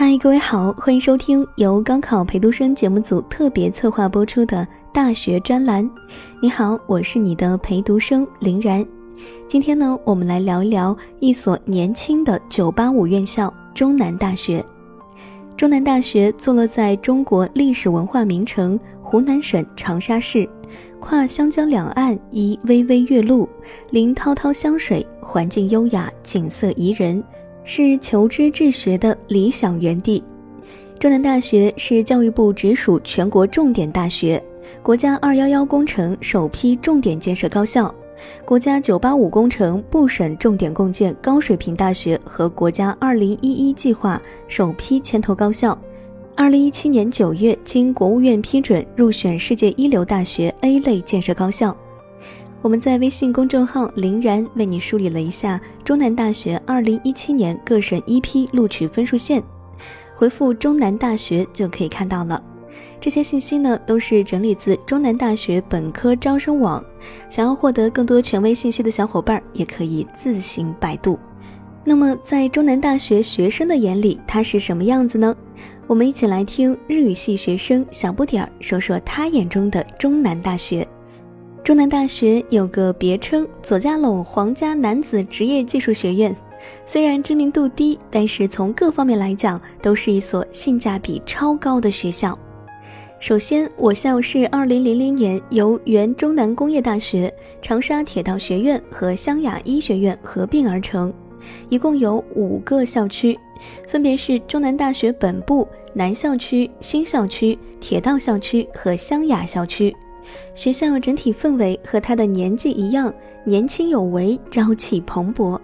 嗨，各位好，欢迎收听由高考陪读生节目组特别策划播出的大学专栏。你好，我是你的陪读生林然。今天呢，我们来聊一聊一所年轻的985院校——中南大学。中南大学坐落在中国历史文化名城湖南省长沙市，跨湘江两岸，依巍巍岳麓，临滔滔湘水，环境优雅，景色宜人。是求知治学的理想园地。中南大学是教育部直属全国重点大学，国家“二幺幺”工程首批重点建设高校，国家“九八五”工程部省重点共建高水平大学和国家“二零一一”计划首批牵头高校。二零一七年九月，经国务院批准入选世界一流大学 A 类建设高校。我们在微信公众号“林然”为你梳理了一下中南大学2017年各省一批录取分数线，回复“中南大学”就可以看到了。这些信息呢，都是整理自中南大学本科招生网。想要获得更多权威信息的小伙伴，也可以自行百度。那么，在中南大学学生的眼里，它是什么样子呢？我们一起来听日语系学生小不点儿说说他眼中的中南大学。中南大学有个别称“左家垄皇家男子职业技术学院”，虽然知名度低，但是从各方面来讲，都是一所性价比超高的学校。首先，我校是2000年由原中南工业大学、长沙铁道学院和湘雅医学院合并而成，一共有五个校区，分别是中南大学本部、南校区、新校区、铁道校区和湘雅校区。学校整体氛围和他的年纪一样，年轻有为，朝气蓬勃。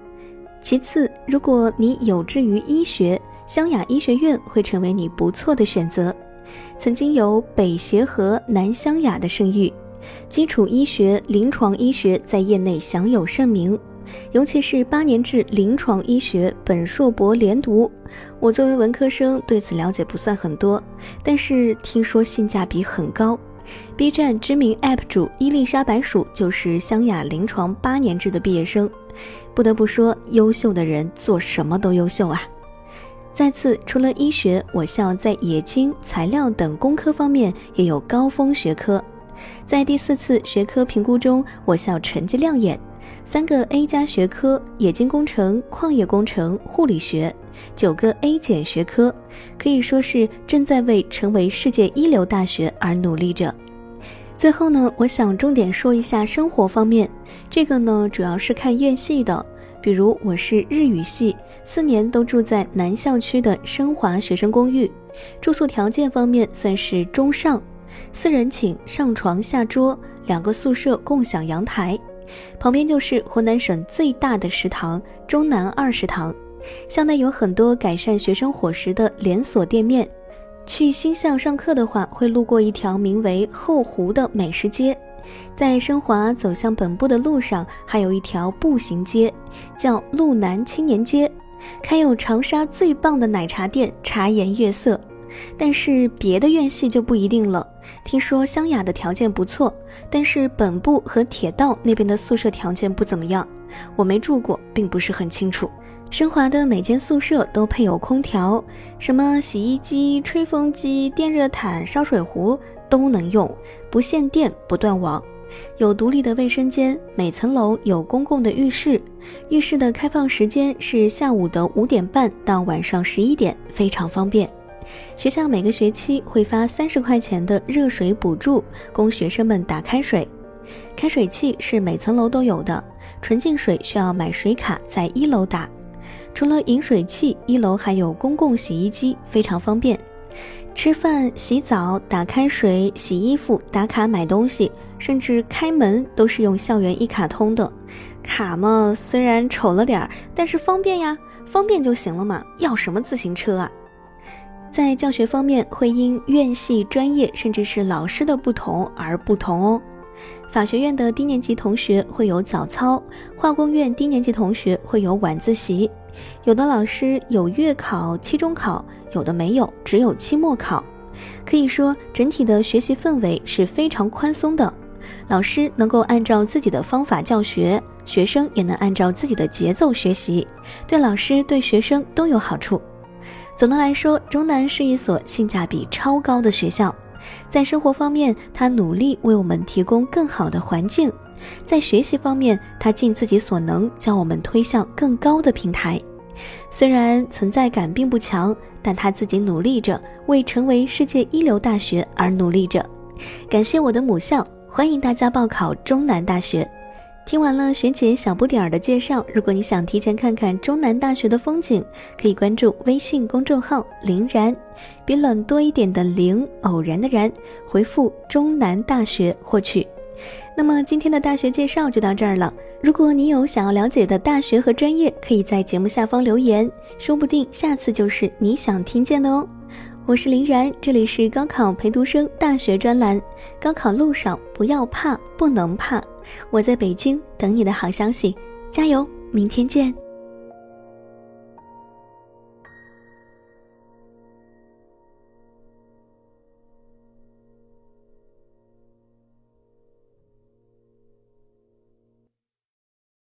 其次，如果你有志于医学，湘雅医学院会成为你不错的选择。曾经有“北协和，南湘雅”的声誉，基础医学、临床医学在业内享有盛名，尤其是八年制临床医学本硕博连读。我作为文科生，对此了解不算很多，但是听说性价比很高。B 站知名 UP 主伊丽莎白鼠就是湘雅临床八年制的毕业生，不得不说，优秀的人做什么都优秀啊！再次，除了医学，我校在冶金、材料等工科方面也有高峰学科。在第四次学科评估中，我校成绩亮眼，三个 A 加学科：冶金工程、矿业工程、护理学；九个 A 减学科，可以说是正在为成为世界一流大学而努力着。最后呢，我想重点说一下生活方面，这个呢主要是看院系的。比如我是日语系，四年都住在南校区的升华学生公寓，住宿条件方面算是中上，四人寝，上床下桌，两个宿舍共享阳台，旁边就是湖南省最大的食堂中南二食堂，校内有很多改善学生伙食的连锁店面。去新校上课的话，会路过一条名为后湖的美食街，在升华走向本部的路上，还有一条步行街，叫路南青年街，开有长沙最棒的奶茶店茶颜悦色。但是别的院系就不一定了，听说湘雅的条件不错，但是本部和铁道那边的宿舍条件不怎么样，我没住过，并不是很清楚。升华的每间宿舍都配有空调，什么洗衣机、吹风机、电热毯、烧水壶都能用，不限电不断网。有独立的卫生间，每层楼有公共的浴室，浴室的开放时间是下午的五点半到晚上十一点，非常方便。学校每个学期会发三十块钱的热水补助，供学生们打开水。开水器是每层楼都有的，纯净水需要买水卡，在一楼打。除了饮水器，一楼还有公共洗衣机，非常方便。吃饭、洗澡、打开水、洗衣服、打卡买东西，甚至开门都是用校园一卡通的。卡嘛，虽然丑了点儿，但是方便呀，方便就行了嘛，要什么自行车啊？在教学方面，会因院系、专业，甚至是老师的不同而不同哦。法学院的低年级同学会有早操，化工院低年级同学会有晚自习。有的老师有月考、期中考，有的没有，只有期末考。可以说，整体的学习氛围是非常宽松的。老师能够按照自己的方法教学，学生也能按照自己的节奏学习，对老师对学生都有好处。总的来说，中南是一所性价比超高的学校。在生活方面，他努力为我们提供更好的环境；在学习方面，他尽自己所能将我们推向更高的平台。虽然存在感并不强，但他自己努力着，为成为世界一流大学而努力着。感谢我的母校，欢迎大家报考中南大学。听完了学姐小不点儿的介绍，如果你想提前看看中南大学的风景，可以关注微信公众号“林然”，比冷多一点的“林”，偶然的“然”，回复“中南大学”获取。那么今天的大学介绍就到这儿了。如果你有想要了解的大学和专业，可以在节目下方留言，说不定下次就是你想听见的哦。我是林然，这里是高考陪读生大学专栏。高考路上不要怕，不能怕。我在北京等你的好消息，加油！明天见。